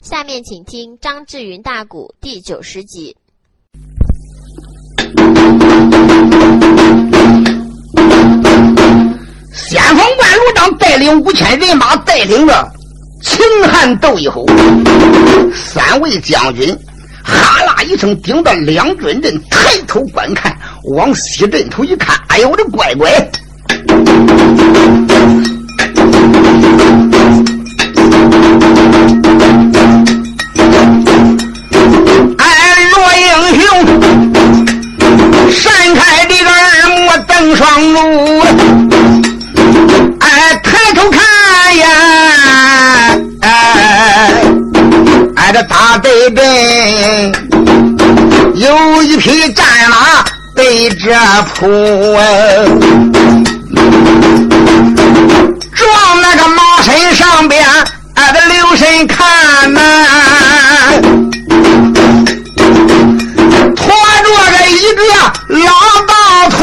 下面请听张志云大鼓第九十集。先锋官罗章带领五千人马，带领着秦汉斗一吼，三位将军哈啦一声顶到两军阵，抬头观看，往西阵头一看，哎呦我的乖乖！大北边有一匹战马背着扑，撞那个马身上边，哎，这留神看呐、驮着个一个老道徒，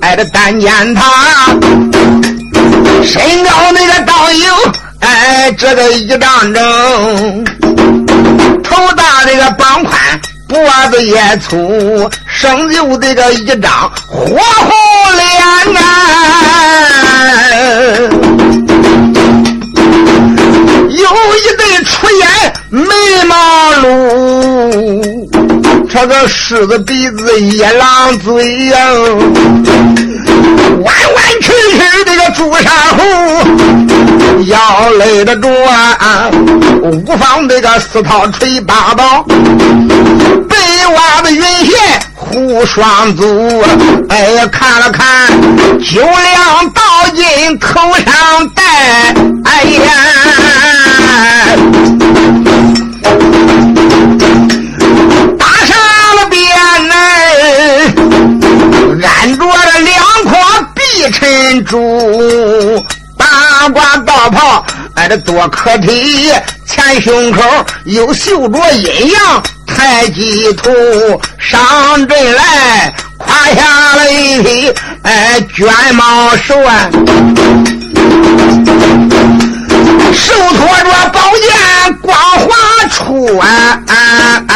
哎，这单肩他身高那个道有，哎，这个一丈整，头大这个膀宽，脖子也粗，生就这个一张火红脸啊，有一对出眼眉毛露，这个狮子鼻子野狼嘴呀、弯弯吃这个朱砂壶，腰勒得着啊，五方这个四套锤八宝，背娃子云鞋护双足，哎呀，看了看九两刀金头上戴，哎呀。打上了鞭呢，安着碧尘珠，八卦道袍，哎，这多可体，前胸口又绣着阴阳太极图，上阵来胯下了一匹哎卷毛兽啊。手托着宝剑光华出啊啊啊！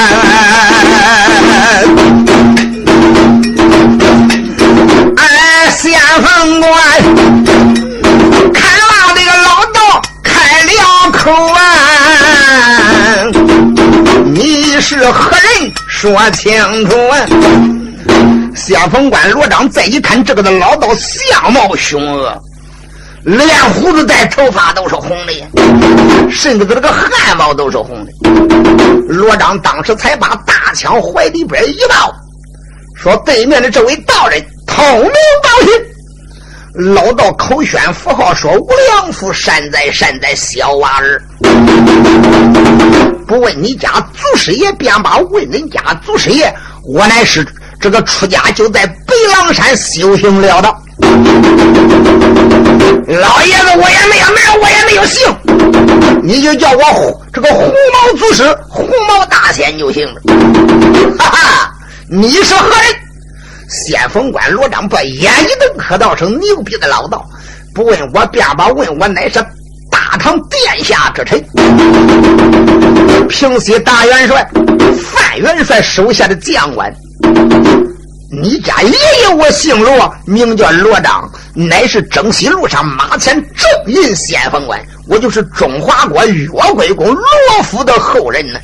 先锋官，看了这个老道开了口啊！你是何人？说清楚啊！先锋官罗章再一看，这个的老道相貌凶恶。连胡子带头发都是红的，甚至他这个汗毛都是红的。罗章当时才把大枪怀里边一抱，说：“对面的这位道人通明道姓。”老道口宣符号说：“无良夫善哉善哉，小娃儿。不问你家祖师爷，便把问人家祖师爷。我乃是这个出家就在北狼山修行了的。”老爷子，我也没有名，我也没有姓，你就叫我这个红毛祖师、红毛大仙就行了。哈哈，你是何人？先锋官罗章把眼一瞪，喝道声：“牛逼的老道！不问我，便把问我，乃是大唐殿下之臣，平西大元帅范元帅手下的将官。”你家爷爷我姓罗，名叫罗章，乃是征西路上马前正印先锋官，我就是中华国岳归公罗府的后人呢。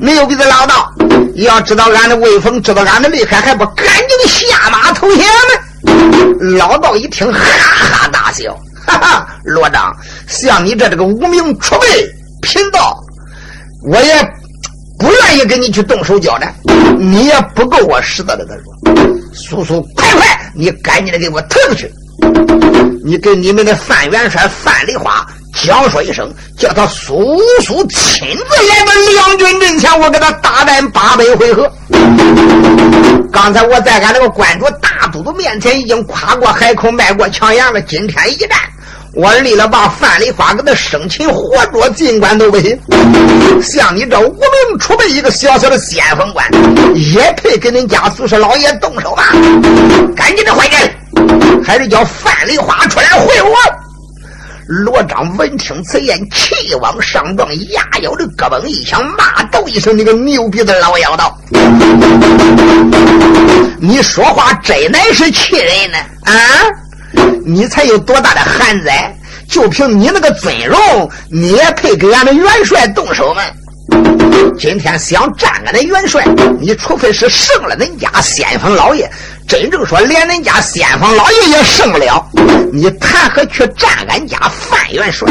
牛逼的老道，你要知道俺的威风，知道俺的厉害，还不赶紧下马投降吗？老道一听，哈哈大笑，哈哈，罗章，像你这这个无名出辈贫道，我也。不愿意跟你去动手交战，你也不够我使得的。他说：“速速快快，你赶紧的给我投出去！你给你们的范元帅范梨花讲说一声，叫他叔叔亲自来到两军阵前，我给他大战八百回合。刚才我在俺那个关主大都督面前已经跨过海口，迈过墙沿了。今天一战。”我立了把范梨花给他生擒活捉，进关都不行。像你这无名出辈一个小小的先锋官，也配跟恁家祖师老爷动手吗？赶紧的回去，还是叫范梨花出来会我。罗章闻听此言，气往上撞，牙咬着胳膊一枪，骂道一声：“你个牛逼的老妖道！你说话真乃是气人呢！啊，你才有多大的寒灾？就凭你那个尊容，你也配给俺们元帅动手吗？”今天想战俺的元帅，你除非是胜了恁家先锋老爷，真正说连恁家先锋老爷也胜不了，你谈何去战俺家范元帅？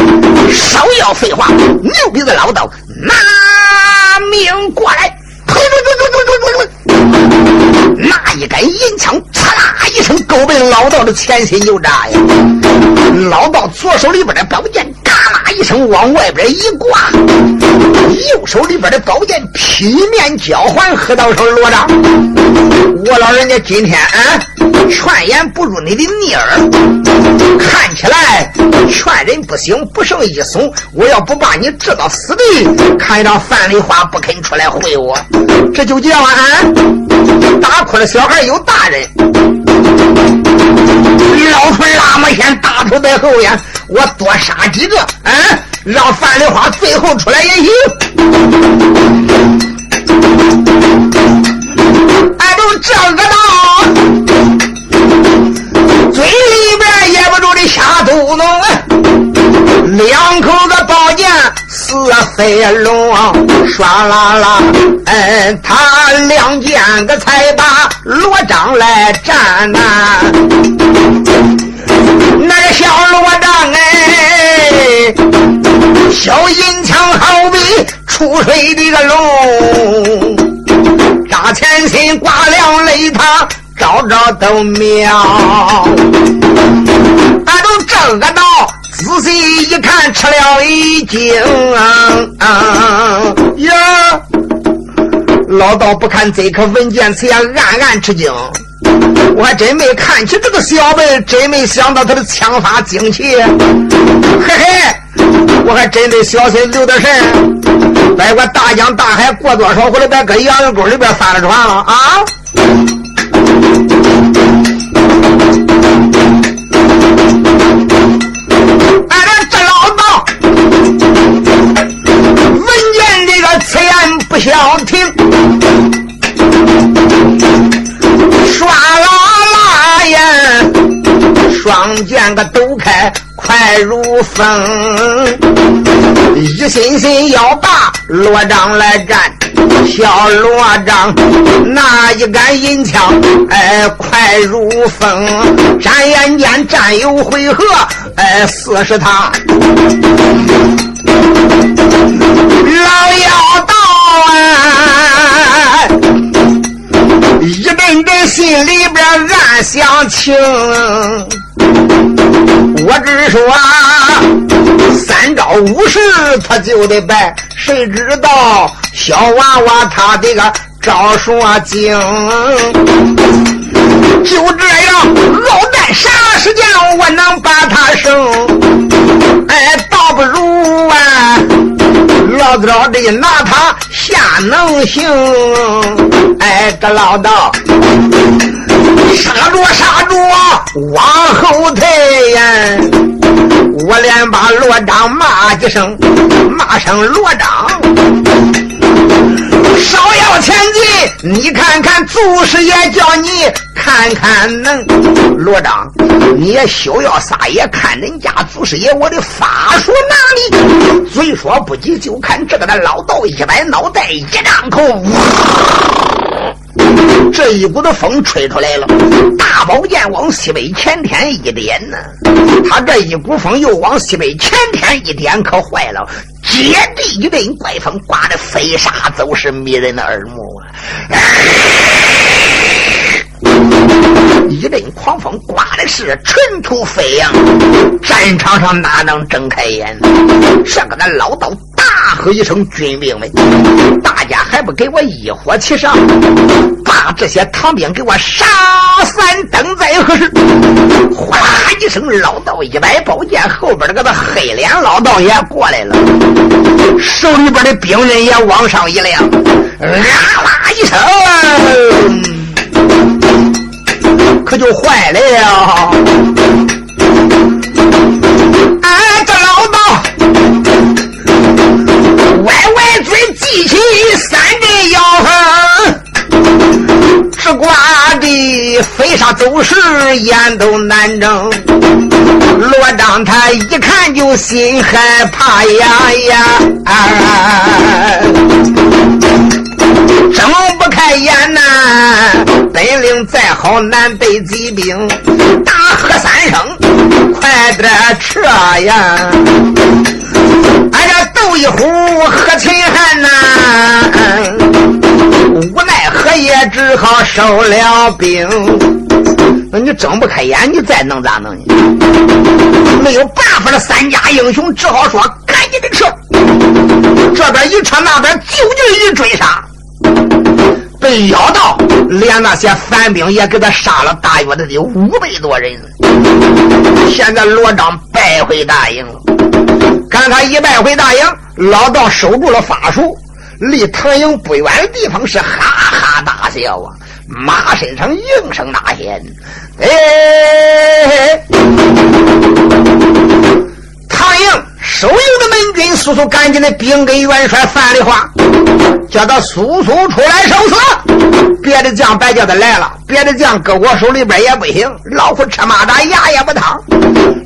少要废话！牛逼的老道，拿命过来！呸呸呸呸呸呸呸！拿一杆银枪，一声，狗被老道的前心就扎呀！老道左手里边的宝剑嘎啦。一声往外边一挂，右手里边的宝剑劈面交还，喝到手罗章，我老人家今天啊，劝言不如你的逆耳，看起来劝人不行，不胜一怂。我要不把你治到死地，看让范丽花不肯出来会我，这就叫啊，打哭了小孩有大人。老孙拉么先大头在后呀。我多杀几个，啊，让范丽花最后出来也行。俺都这个道，嘴里边咽不住的瞎嘟囔，两口子宝剑似飞龙，唰啦啦，嗯，他两剑个才把罗章来战呐。那个小罗章哎，小银枪好比出水的个龙，扎前心挂两擂他招招都妙。俺都这个道，仔细一看吃了一惊啊呀！老道不看这颗文件，此言暗暗吃惊。我还真没看起这个小辈，真没想到他的枪法精奇。嘿嘿，我还真得小心留点神，别管大江大海过多少回来，别搁羊肉沟里边翻了船了啊！俺这老道，闻见这个此言不消停。唰啦啦呀双剑个抖开，快如风，一心心要把罗章来战。小罗章那一杆银枪，哎，快如风，眨眼间战有回合，哎，四十趟。老妖道啊，一阵阵心里边暗想情。我只说三招五式他就得败，谁知道小娃娃他的个招数精？就这样老在啥时间我能把他胜？哎，倒不如啊，老早的拿他下能行？哎，这老道。杀着杀着，往后退呀！我连把罗章骂几声，骂声罗章，稍要前进，你看看祖师爷叫你看看能。罗章，你也休要撒野，看人家祖师爷我的法术哪里？嘴说不急，就看这个的老道一摆脑袋，一张口。这一股子风吹出来了，大宝剑往西北前天一点呢。他这一股风又往西北前天一点，可坏了！接地一阵怪风，刮得飞沙走石，迷人的耳目啊！一阵狂风，刮的是尘土飞扬，战场上哪能睁开眼？像个那老道喝一声：“军兵们，大家还不给我一伙齐上，把这些唐兵给我杀散，等在何时？”哗啦一声，老道一摆宝剑，后边那个黑脸老道也过来了，手里边的兵刃也往上一亮，啊啦一声。可就坏了呀！要狠，吃瓜的飞沙走石，眼都难睁。罗章他一看就心害怕呀呀，睁不开眼呐。本领再好，难背贼兵，大喝三声，快点撤呀。俺这斗一壶，我喝秦汉呐。无奈何也只好收了兵。那你睁不开眼，你再能咋弄呢？没有办法的三家英雄只好说：赶紧的撤！这边一撤，那边就近一追杀。被咬到，连那些反兵也给他杀了，大约的有五百多人。现在罗章败回大营了，看他一败回大营，老道守住了法术，离唐英不远的地方是哈哈大笑啊，马身上应声大喊：“哎！”唐英守营的门军速速赶紧的禀给元帅范丽华，叫他速速出来受死。别的将别叫他来了，别的将搁我手里边也不行。老虎吃蚂蚱，牙也不烫。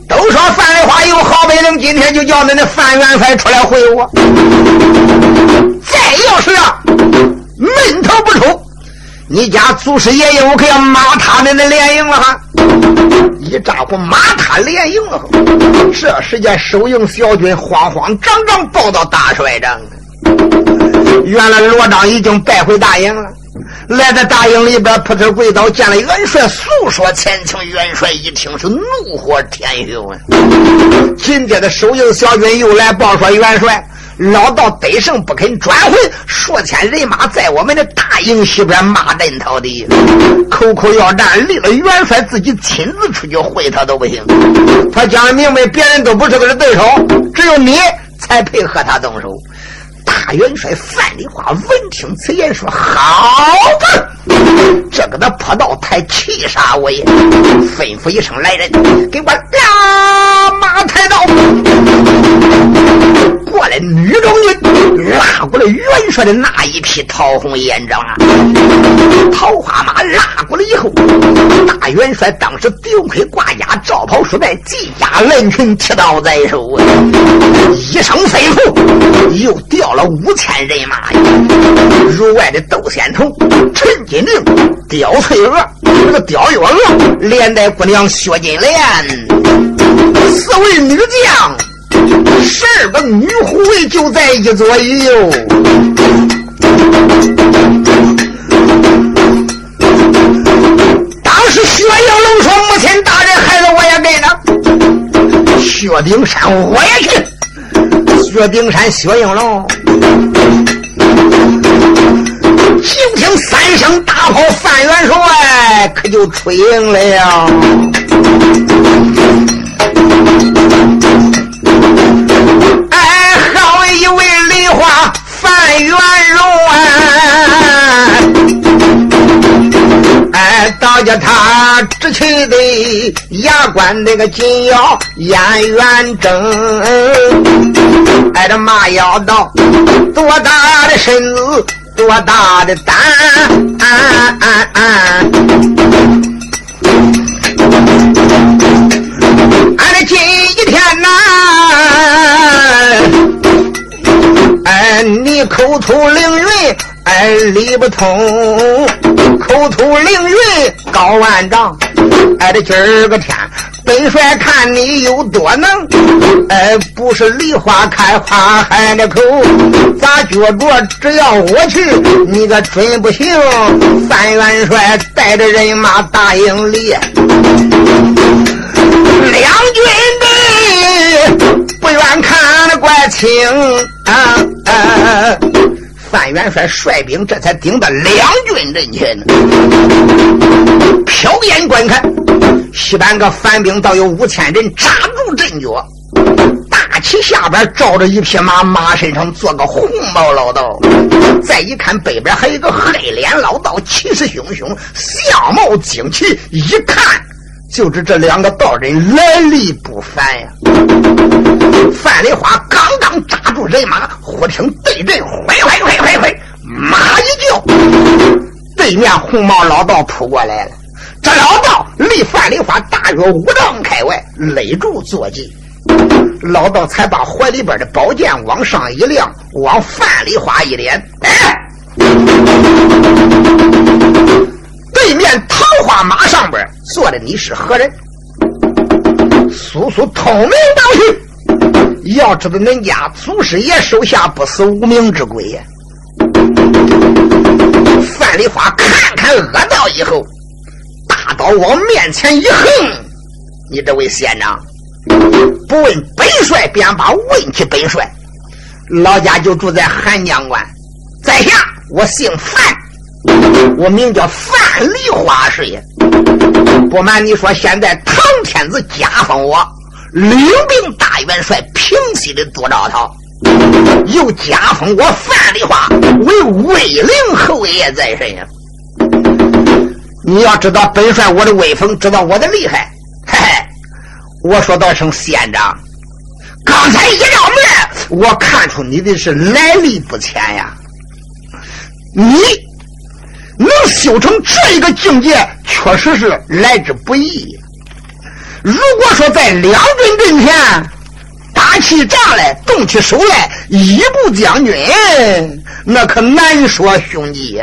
都说范丽华有好本领，今天就叫恁那范元帅出来会我。再要是啊，闷头不出，你家祖师爷爷我可要骂他们的连营了哈！一丈夫骂他连营了。这时间，守营小军慌慌张张报到大帅帐。原来罗章已经败回大营了。来到大营里边，扑通跪倒，见了元帅，诉说前情。元帅一听是怒火填胸啊！紧接着守营小军又来报说：元帅。老道得胜不肯转回，数千人马在我们的大营西边骂阵讨敌，口口要战，立了元帅自己亲自出去会他都不行。他讲明白，别人都不是他的对手，只有你才配合他动手。大元帅范丽花闻听此言，说：“好吧，这个的破道太气煞我也！”吩咐一声：“来人，给我拉马抬刀！”女中军拉过来元帅的那一匹桃红烟帐啊，桃花马拉过来以后，大元帅当时顶盔挂甲，罩袍束带，系甲 len 裙，提刀在手，一声吩咐，又调了五千人马，如外的窦仙童、陈金令、刁翠娥，这个刁月娥，连带姑娘薛金莲，四位女将。十二个女护卫就在一左一右。当时薛应龙说：“母亲大人，孩子我也跟着。”薛丁山我也去。薛丁山、薛应龙，就听三声大炮，范元帅可就吹赢了呀。哎，倒叫他直气的牙关那个紧咬燕元正，哎，这马要道多大的身子，多大的胆，俺这今一天呐。哎，你口吐凌云，哎，理不通；口吐凌云，高万丈。哎，这今儿个天，本帅看你有多能。哎，不是梨花开花开的口，咋觉着只要我去，你个准不行。三元帅带着人马大营里，两军的不愿看的怪清。啊啊！范元帅率兵，这才顶到两军阵前。瞟眼观看，西边个反兵倒有五千人扎住阵脚。大旗下边罩着一匹马，马身上坐个红毛老道。再一看北边还有个黑脸老道，气势汹汹，相貌惊奇，一看。就知这两个道人来历不凡呀！范丽花刚扎住人马，呼声对阵，挥挥挥挥挥，马一叫，对面红毛老道扑过来了。这老道离范梨花大约五丈开外，勒住坐骑。老道才把怀里边的宝剑往上一亮，往范梨花一脸，哎，对面桃花马上边坐的你是何人？速速通明道去，要知道恁家祖师爷手下不死无名之鬼呀！范梨花看看恶道以后，大刀往面前一横，你这位县长。不问本帅，便把问起本帅。老家就住在韩江关，在下我姓范，我名叫范梨花师爷。不瞒你说，现在唐天子加封我领兵大元帅，平西的都兆涛，又加封我范丽华为威灵侯爷在身呀。你要知道本帅我的威风，知道我的厉害，嘿嘿。我说道声县长，刚才一照面，我看出你的是来历不浅呀。你能修成这一个境界，确实是来之不易。如果说在两军阵前打起仗来，动起手来，一步将军，那可难说兄弟。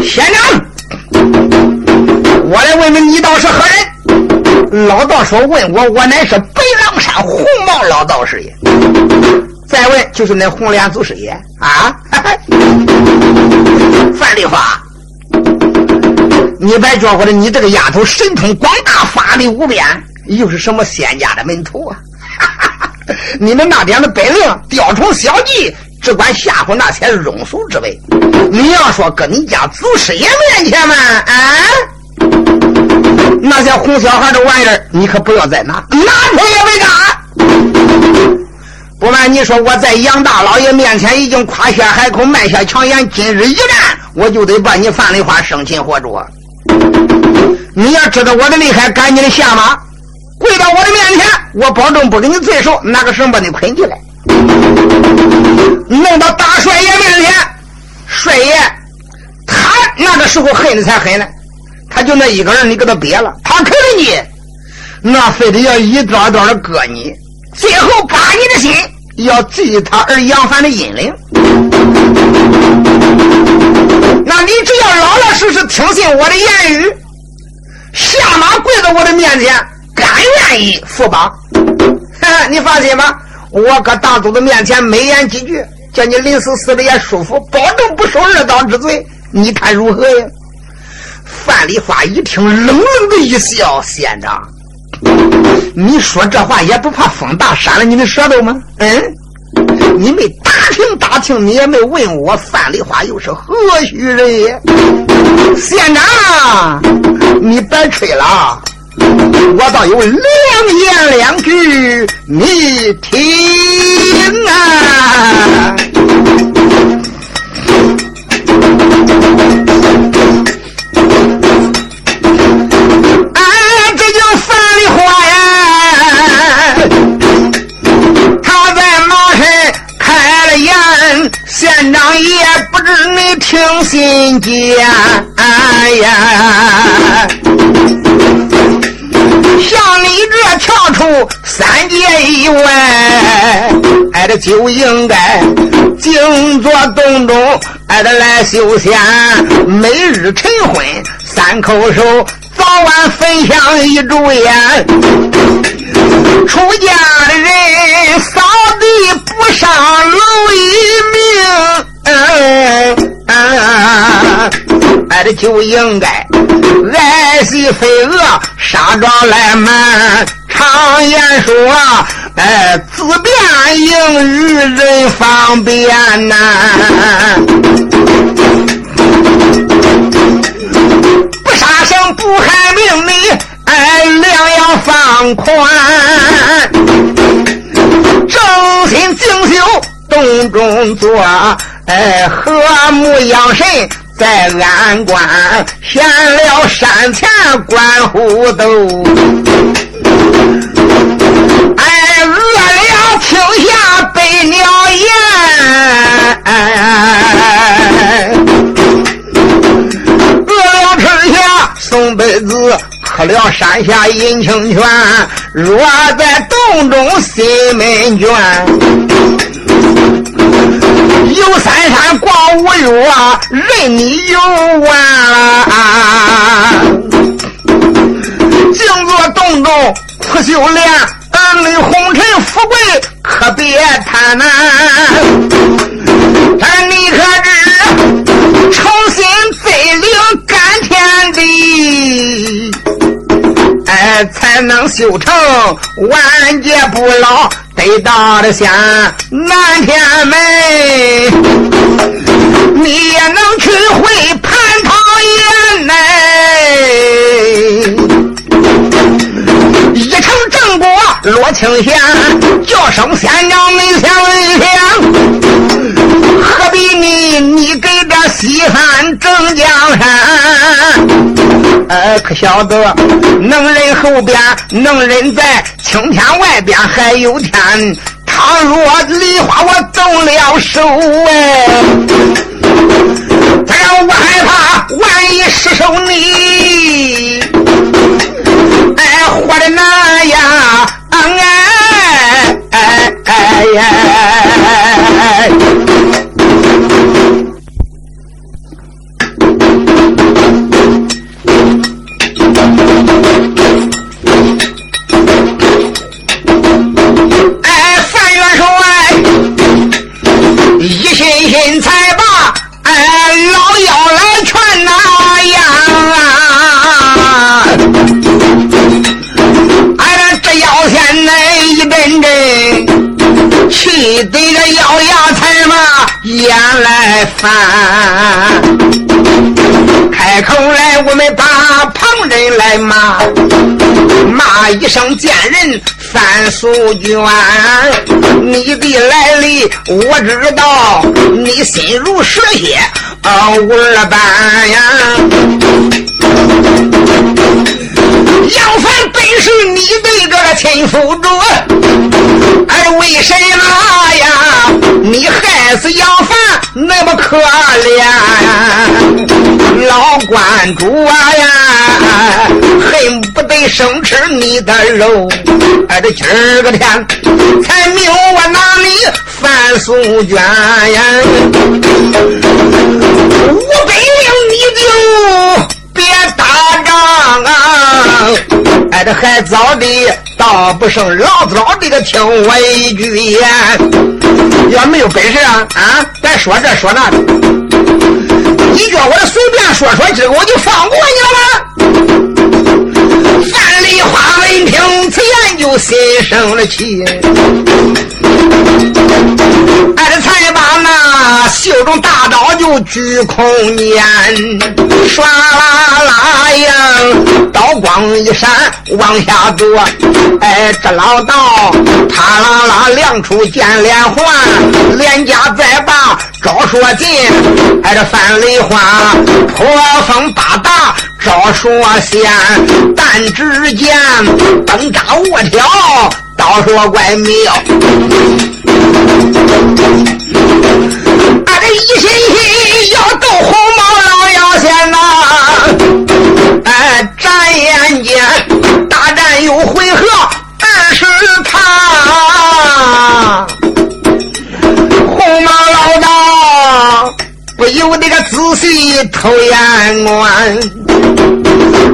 县长。我来问问你，倒是何人？老道说：“问我，我乃是白狼山红毛老道士爷。再问，就是那红脸祖师爷啊！” 范丽花，你别觉着你这个丫头神通广大，法力无边，又是什么仙家的门徒啊？你们那边的本领，雕虫小技。只管吓唬那些庸俗之辈。你要说搁你家祖师爷面前嘛，啊，那些哄小孩的玩意儿，你可不要再拿，拿出也没干。不瞒你说，我在杨大老爷面前已经夸下海口，迈下强言，今日一战，我就得把你范梨花生擒活捉。你要知道我的厉害，赶紧的下马，跪到我的面前，我保证不给你罪受，拿个绳把你捆起来。弄到大帅爷面前，帅爷，他那个时候恨的才狠呢。他就那一个人，你给他憋了，他啃了你，那非得要一刀刀的割你，最后把你的心要记他而扬帆的阴灵。那你只要老老实实听信我的言语，下马跪在我的面前，甘愿意服绑，你放心吧。我搁大祖的面前美言几句，叫你临死死的也舒服，保证不受二刀之罪。你看如何呀？范丽花一听，冷冷的一笑：“县长，你说这话也不怕风大扇了你的舌头吗？嗯，你没打听打听，你也没问我范丽花又是何许人也？县长，你别吹了。”我倒有两言两句，你听啊！眼，县长也不知你听心间呀。像你这跳出三界以外，俺，这就应该静坐洞中，哎，这来修仙，每日晨昏三叩首，早晚焚香一炷烟。出家的人扫地不上楼一命。啊，哎，就应该爱惜飞蛾，杀壮来满。常言说，哎，自便应与人方便呐。不杀生，不害命，你哎，粮要放宽。正心静修，洞中坐，哎，和睦养神在安关。闲了山前观虎斗，哎，饿了停下百鸟宴。饿了吃下。阴清泉，若在洞中心门卷。游三山逛五岳，任你游玩。静坐洞中苦修炼，儿女红尘富贵可别贪婪。但你可知，诚心最灵甘天地，哎，才能修成万劫不老得道的仙南天门。你也能去会蟠桃园呢。一城正果落清闲，叫声仙娘没想想，何必你你给这西汉争江山？呃，可晓得能人后边能人在青天外边还有天，倘若梨花我动了手哎，他让我害怕，万一失手你。哎，活的难呀！哎哎哎呀！哎，来翻。开口来，我们把旁人来骂，骂一声贱人范素娟。你的来历我知道，你心如蛇蝎啊五二般呀。杨凡本是你的这个亲夫主，而为什么呀？你害死杨凡可怜？老关主啊呀，恨不得生吃你的肉。哎，这今儿个天才明我拿你范素娟呀！五百两你就别打仗啊！哎，这还早的倒不胜老子老这个听我一句言。要没有本事啊啊，咱说这说那的，你叫我随便说说，今儿我就放过你了吗？范梨花听此言，就心生了气。哎，这才把那袖中大刀就举空念，唰啦啦呀，刀光一闪往下躲。哎，这老道啪啦啦亮出剑连环，连家再把招说尽。哎，这范梨花破风八达招说仙，但只见灯扎卧条。道说怪妙，俺这一心心要斗红毛老妖仙呐！哎，眨眼间大战有回合二十趟，红毛老道不由那个仔细偷眼观，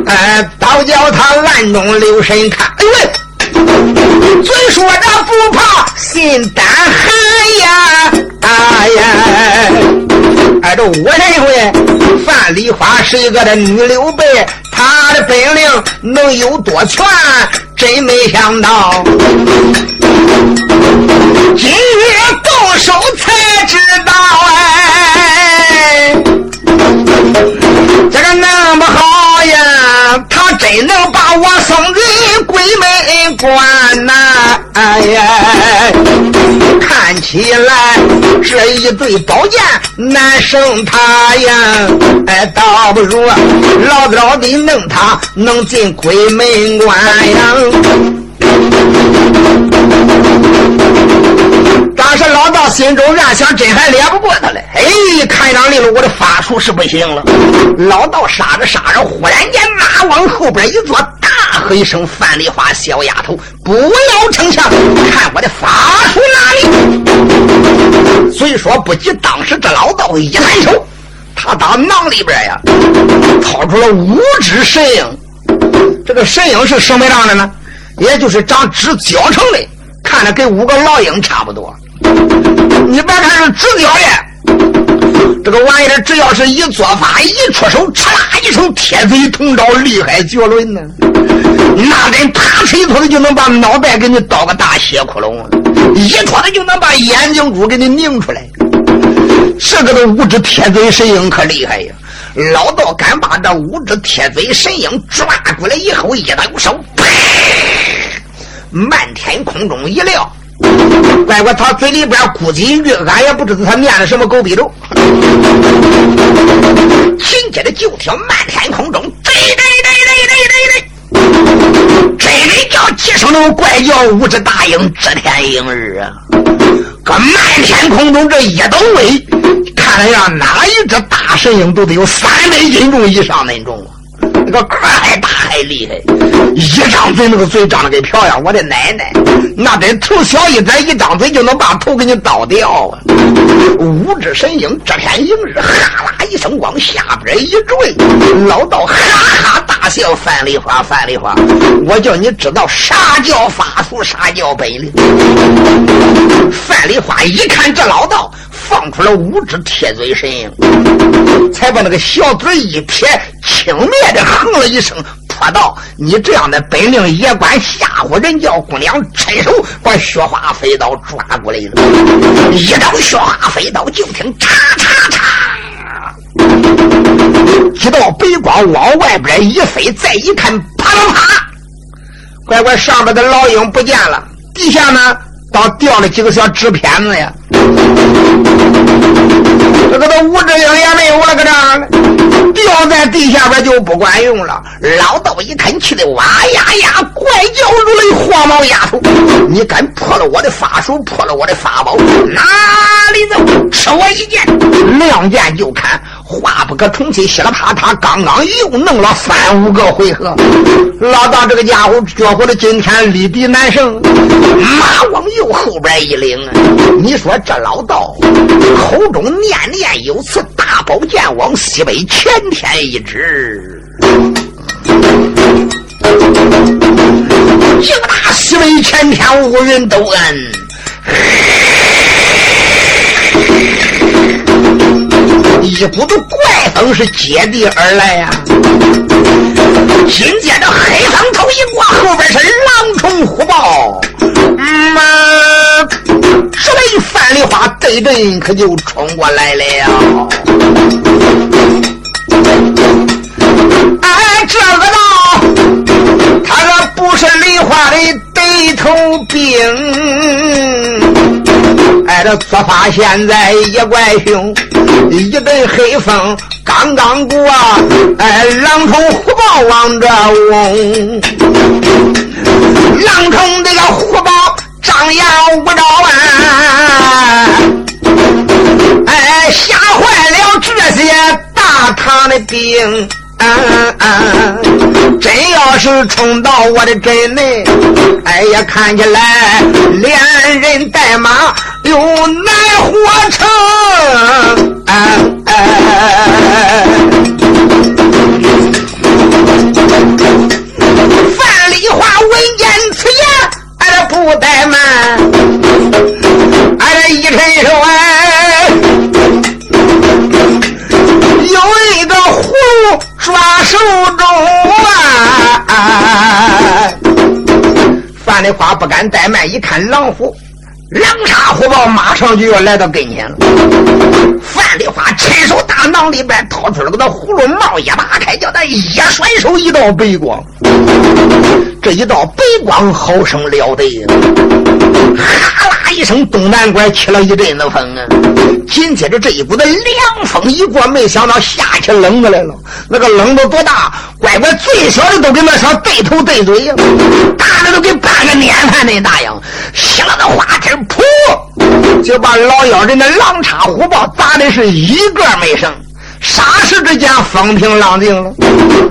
哎，倒叫他暗中留神看，哎呦喂！嘴说着不怕，心胆寒呀！哎呀，哎，这我认为范梨花是一个的女刘备，她的本领能有多全，真没想到。今日动手才知他真能把我送进鬼门关呐！哎呀，看起来这一对宝剑难胜他呀！哎，倒不如老早的弄他能进鬼门关呀！当时老道心中暗想，真还练不过他嘞！哎，看张丽了，我的法术是不行了。老道杀着杀着，忽然间马往后边一坐，大喝一声：“范丽花，小丫头，不要逞强，看我的法术哪里！”虽说不及当时这老道一抬手，他打囊里边呀，掏出了五只神鹰。这个神鹰是什么样的呢？也就是长纸雕成的，看着跟五个老鹰差不多。你别看是纸雕的，这个玩意儿只要是一做法，一出手，哧啦一声，铁嘴铜招，厉害绝伦呢。那人啪哧一坨子就能把脑袋给你刀个大血窟窿，一戳子就能把眼睛珠给你拧出来。这个的五只铁嘴神鹰可厉害呀！老道敢把这五只铁嘴神鹰抓过来以后，一抖手，啪，漫天空中一撂。乖乖，他嘴里边估计越俺也不知道他念的什么狗逼咒。紧接着就听漫天空中，对对对对对对对，真人叫几声那个怪叫，五只大鹰遮天鹰儿啊！搁漫天空中这一抖尾，看来呀，哪一只大神鹰都得有三百斤重以上那种。那个块还大还厉害，一张嘴那个嘴张的跟瓢样，我的奶奶，那得头小一点，一张嘴就能把头给你倒掉啊！五只神鹰这片鹰日，哈啦一声往下边一坠，老道哈哈大笑，范丽花，范丽花，我叫你知道啥叫法术，啥叫本领。范丽花一看这老道。放出了五只铁嘴神鹰，才把那个小嘴一撇，轻蔑的哼了一声，泼道：“你这样的本领也管吓唬人家姑娘？”伸手把雪花飞刀抓过来了，一刀雪花飞刀，就听嚓嚓嚓，一道白光往外边一飞，再一看，啪啪啪，乖乖，上边的老鹰不见了，地下呢？倒掉了几个小纸片子呀！这个都五只鹰也没有了，搁这儿掉在地下边就不管用了。老道一看，气得哇呀呀，怪叫如雷！黄毛丫头，你敢破了我的法术，破了我的法宝，哪里走？吃我一剑！亮剑就砍。话不可重提，稀里啪嚓，刚刚又弄了三五个回合。老道这个家伙觉乎的今天力敌难胜，马往右后边一领。你说这老道口中念念有词，大宝剑往西北前天一指，就打西北前天乌云都恩。一股子怪风是接地而来呀！紧接着黑风头一刮，后边是狼虫虎豹，妈，这位范梨花对阵可就冲过来了。这做法现在也怪凶，一阵黑风刚刚过，哎，狼虫虎豹往这嗡，狼虫这个虎豹张牙舞爪啊，哎，吓坏了这些大唐的兵。真要是冲到我的阵内，哎呀，看起来连人带马又难活成。范丽华闻见此言，哎，不怠慢，哎，一伸手哎。有一个壶抓手中啊！范丽花不敢怠慢，一看狼虎。狼叉虎豹马上就要来到跟前了。范丽华趁手大囊里边掏出了个那葫芦帽，一打开，叫他一甩手，一道白光。这一道白光好生了得，哈啦一声，东南关起了一阵子风啊。紧接着这一股子凉风一过，没想到下起冷子来了。那个冷子多大？乖乖，最小的都跟那小对头对嘴呀，大的都跟半个脸盘那大样。响了的花枝，噗，就把老妖人的狼叉虎豹砸的是一个没剩。霎时之间风平浪静了。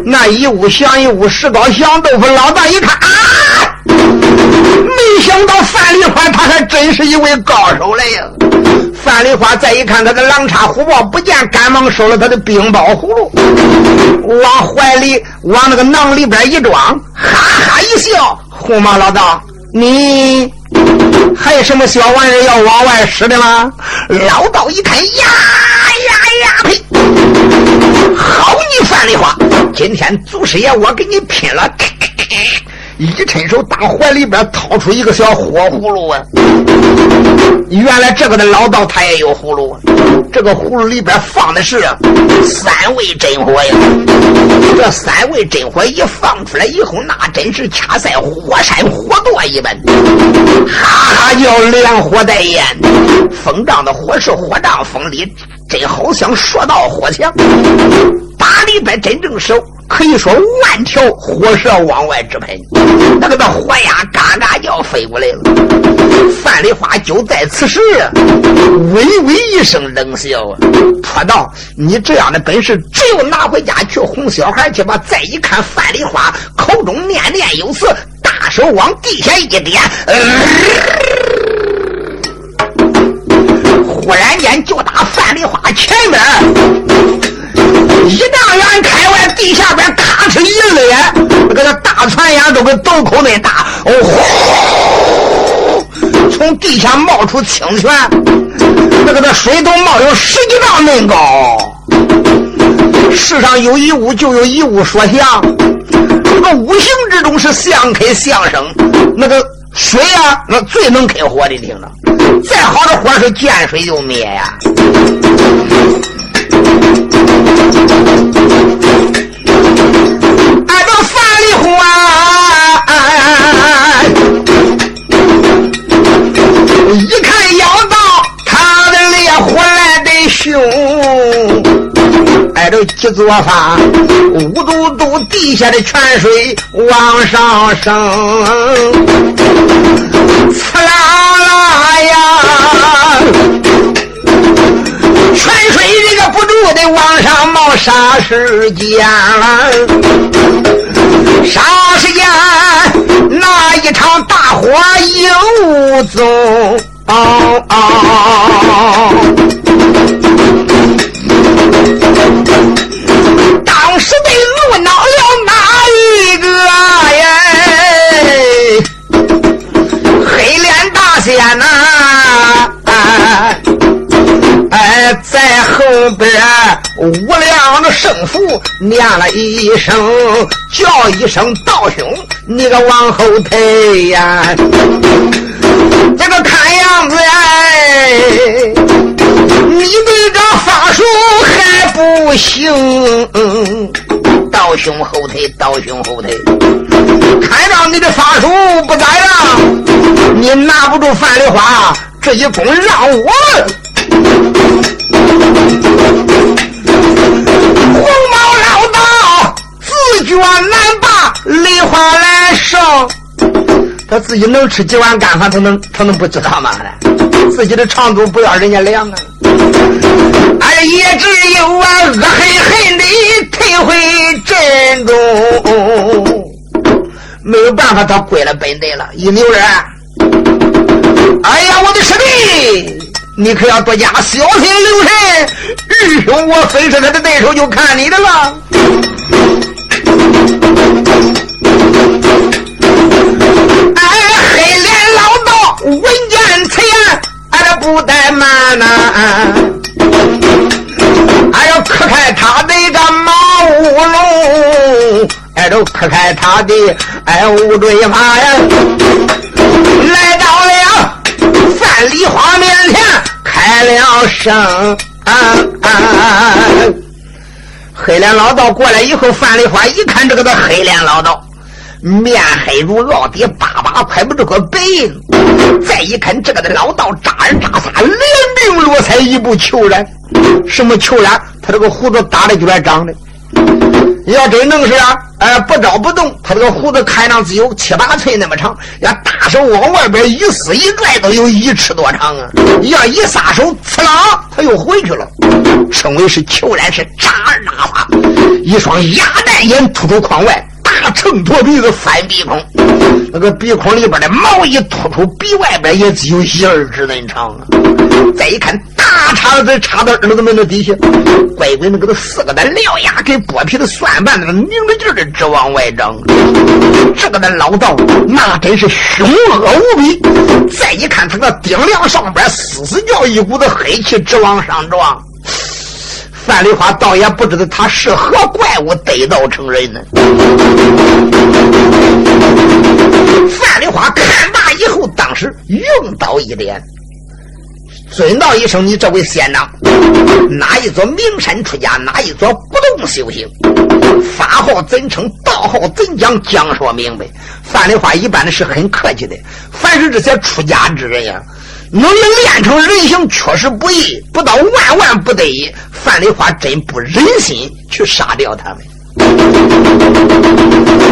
那一屋响一屋，石膏响豆腐。老大一看啊，没想到范梨花他还真是一位高手来呀！范梨花再一看他的狼叉虎豹不见，赶忙收了他的冰包葫芦，往怀里往那个囊里边一装，哈哈一笑：“红毛老道，你还有什么小玩意要往外使的吗？”老道一看，呀呀呀！呸！好你范梨花，今天祖师爷我跟你拼了！一伸手，打怀里边掏出一个小火葫芦啊！原来这个的老道他也有葫芦，这个葫芦里边放的是三味真火呀！这三味真火一放出来以后，那真是掐在火山火垛一般，哈哈叫连火带烟，风仗的火是火仗风里，真好像说到火墙，打里边真正是。可以说万条火蛇往外直喷，那个那火呀，嘎嘎叫飞过来了。范梨花就在此时，微微一声冷笑啊，说道：“你这样的本事，只有拿回家去哄小孩去吧。”再一看范梨花口中念念有词，大手往地下一点，忽然间就打范梨花前面。一丈远开外，地下边咔哧一裂，那个大船眼都跟斗口那大，哦，从地下冒出清泉，那个那水都冒有十几丈那高。世上有一物就有一物说相，这个五行之中是相克相生，那个水啊，那最能克火的，听着，再好的火是见水就灭呀。俺这范梨花，一看要到他的烈火来得凶，挨着几座发，呜嘟嘟地下的泉水往上升，刺啦啦呀！泉水这个不住的往上冒，啥时间了？啥时间？那一场大火有踪？当时的怒恼了哪一个在后边无量的圣父念了一声，叫一声道兄，你个往后退呀！这个看样子哎，你的这法术还不行。道兄后退，道兄后退，看到你的法术不咋样，你拿不住范梨花，这一功让我。红毛老道自觉难拔，梨花来生。他自己能吃几碗干饭，他能他能不知道吗？自己的长度不要人家量啊！哎，也只有啊，恶狠狠的退回阵中。没有办法，他归了本队了。一扭人，哎呀，我的师弟！你可要多加小心留神，日兄我非是他的对手，就看你的了。哎，黑脸老道闻见此言，俺不怠慢呐，俺要磕开他的个马乌龙，俺都磕开他的哎乌坠马呀，来到了。范梨花面前开了声啊啊啊，黑脸老道过来以后，范梨花一看这个的黑脸老道，面黑如烙铁，八八拍不住个白印。再一看这个的老道，扎人扎撒，连鬓落彩，一步虬髯。什么虬髯？他这个胡子打的就来长的。要真能是啊，哎，不招不动，他这个胡子看上只有七八寸那么长，呀大手往外边一撕一拽，都有一尺多长啊！要一撒手，刺啦，他又回去了。称为是虬然是扎耳拉花，一双鸭蛋眼突出眶外，秤砣鼻子翻鼻孔，那个鼻孔里边的毛一突出，鼻外边也只有一二指那长啊！再一看。大叉子插到耳朵门的底下，乖乖的给他四个的獠牙跟剥皮的蒜瓣子拧着劲的直往外长。这个的老道那真是凶恶无比。再一看他那顶梁上边嘶嘶叫一股子黑气直往上撞。范丽花倒也不知道他是何怪物得道成人呢。范丽花看罢以后，当时用刀一点。尊道一声：“你这位仙长，哪一座名山出家？哪一座不动修行？法号怎称？道号怎讲？讲说明白。”范丽花一般的是很客气的。凡是这些出家之人呀，能能练成人形，确实不易，不到万万不得已。范丽花真不忍心去杀掉他们。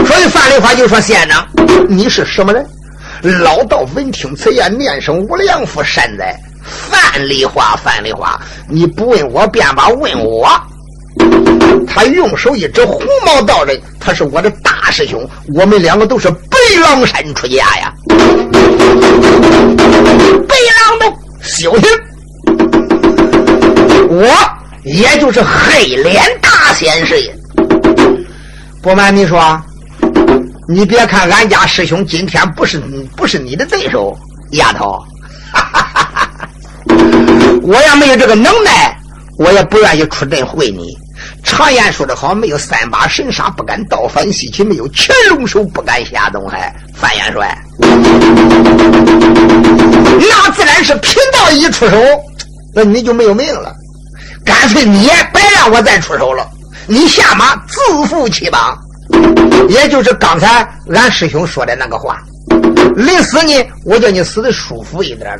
所以范丽花就说：“县长，你是什么人？”老道闻听此言，念声：“无良夫善哉。”范丽花，范丽花，你不问我便把问我。他用手一指红毛道人，他是我的大师兄，我们两个都是白狼山出家呀。也就是黑脸大仙师爷。不瞒你说，你别看俺家师兄今天不是不是你的对手，丫头。我要没有这个能耐，我也不愿意出阵会你。常言说得好，没有三把神杀不敢倒反西岐，没有乾隆手不敢下东海。范元帅，那自然是贫道一出手，那你就没有命了。干脆你也别让我再出手了，你下马自负其帮。也就是刚才俺师兄说的那个话，临死呢，我叫你死的舒服一点儿，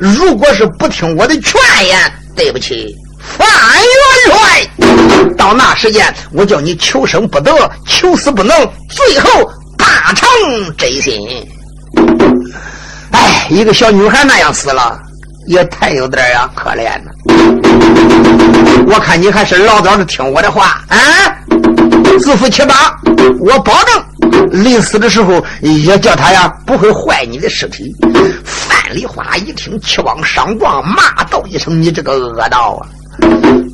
如果是不听我的劝言，对不起，范元帅，到那时间我叫你求生不得，求死不能，最后大成真心。哎，一个小女孩那样死了，也太有点呀，可怜了。我看你还是老早的听我的话啊，自负其八，我保证临死的时候也叫他呀不会坏你的尸体。范丽花一听，气往上撞，骂道一声：“你这个恶道啊！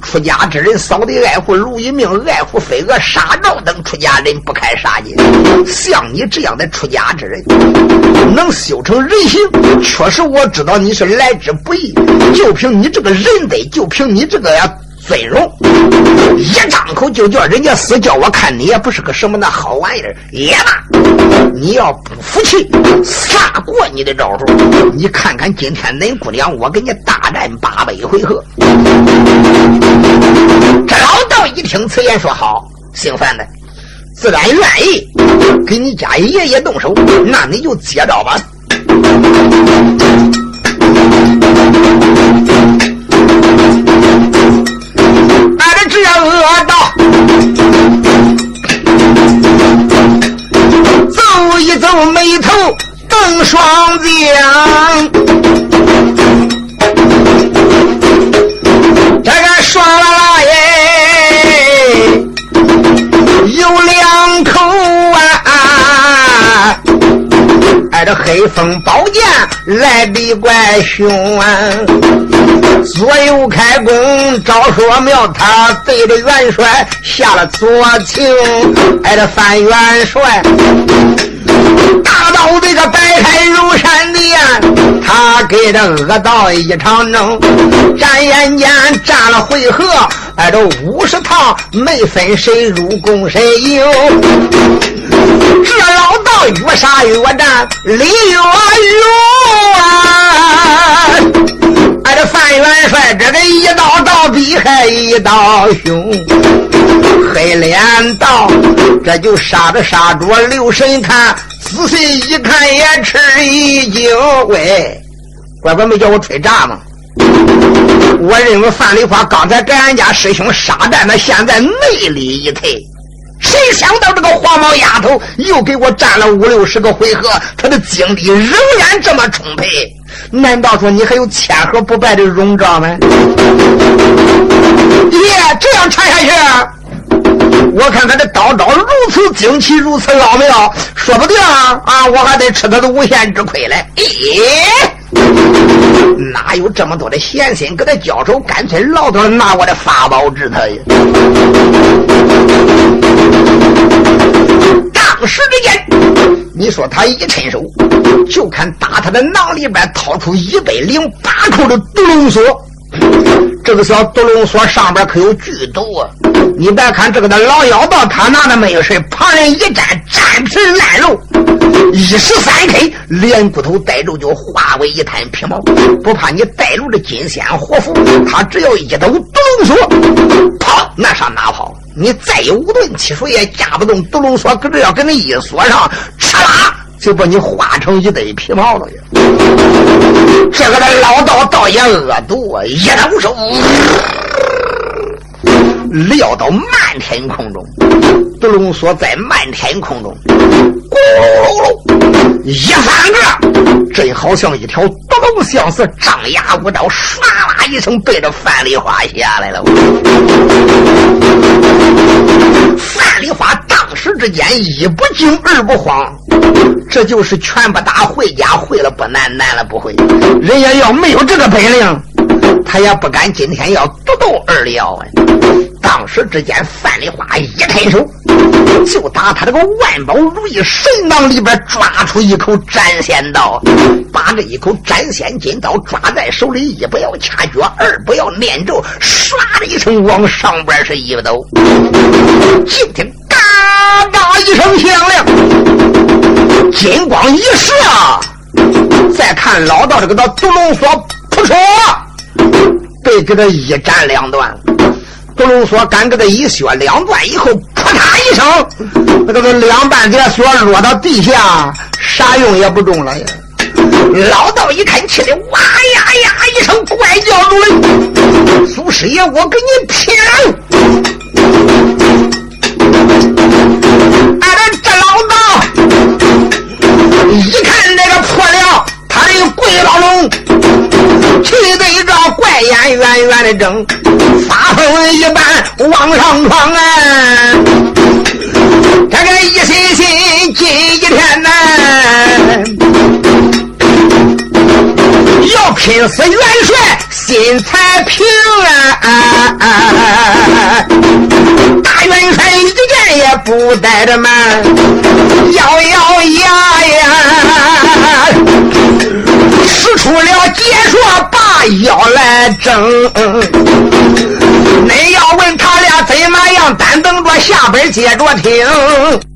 出家之人，扫地爱护如一命，爱护飞蛾杀照等出家人不开杀戒。像你这样的出家之人，能修成人形，确实我知道你是来之不易。就凭你这个人得，就凭你这个呀。”尊荣，一张口就叫人家死，叫我看你也不是个什么那好玩意儿。也罢，你要不服气，杀过你的招数，你看看今天恁姑娘，我给你大战八百回合。这老道一听此言，说好，姓范的自然愿意给你家爷爷动手，那你就接招吧。这恶道，走一走，眉头瞪双睛。这个爽啦啦耶，有两口这黑风宝剑来的怪凶啊！左右开弓，招说妙，他对着元帅下了左情。挨着范元帅大刀这个摆开如闪电，他给这恶道一场争，眨眼间战了回合，哎，这五十趟没分谁入宫谁赢。这老道越杀越战，李越勇啊！俺这范元帅，这个一刀刀比还一刀凶，黑脸道，这就杀着杀着留神看，仔细一看也吃一惊。喂，乖乖没叫我吹炸吗？我认为范丽花刚才跟俺家师兄杀战那，现在内力一退，谁想到这个黄毛丫头又给我战了五六十个回合，她的精力仍然这么充沛。难道说你还有千合不败的荣兆吗？耶，这样传下去，我看他的刀招如此精奇，如此奥妙，说不定啊，我还得吃他的无限之亏嘞。咦，哪有这么多的闲心跟他交手？干脆老多拿我的法宝治他呀！当时之间。你说他一伸手，就看打他的囊里边掏出一百零八口的毒龙锁。这个小毒龙锁上边可有剧毒啊！你别看这个的老妖道，他拿的没有事旁人一沾，沾皮烂肉，一十三刻，连骨头带肉就化为一滩皮毛。不怕你带路的金仙活佛，他只要一抖毒龙锁，跑那上哪跑？你再有五吨汽水也架不动毒龙锁，可这要给你一锁上。吃啦，就把你化成一堆皮毛了呀！这个的老道倒也恶毒啊，一抖手，撂到漫天空中，毒龙锁在漫天空中，咕噜噜一翻个，真好像一条毒龙，像是张牙舞爪，唰啦一声对着范丽花下来了。范丽花当时之间一不惊二不慌。这就是拳不打会家，会了不难，难了不会。人家要没有这个本领，他也不敢今天要独斗二廖啊。当时之间，范丽花一抬手，就打他这个万宝如意神囊里边抓出一口斩仙刀，把这一口斩仙金刀抓在手里，一不要掐诀，二不要念咒，唰的一声往上边是一抖，就听嘎嘎一声响亮，金光一射，再看老道这个的毒龙锁，扑哧，被给他一斩两断。毒龙锁敢给他一削两断以后，扑嗒一声，那个两半截锁落到地下，啥用也不中了呀！老道一看，气得哇呀呀一声怪叫出来：“苏师爷，我跟你拼了！”俺这这老道一看那个破了，他这个鬼老龙，气得一张怪眼圆圆的睁。发疯一般往上闯啊！这个一心心进一天呐，要拼死元帅心才平啊！大元帅一件也不带着慢，咬咬牙呀，使出了解说把腰来争。恁要问他俩怎么样？单等着下边接着听。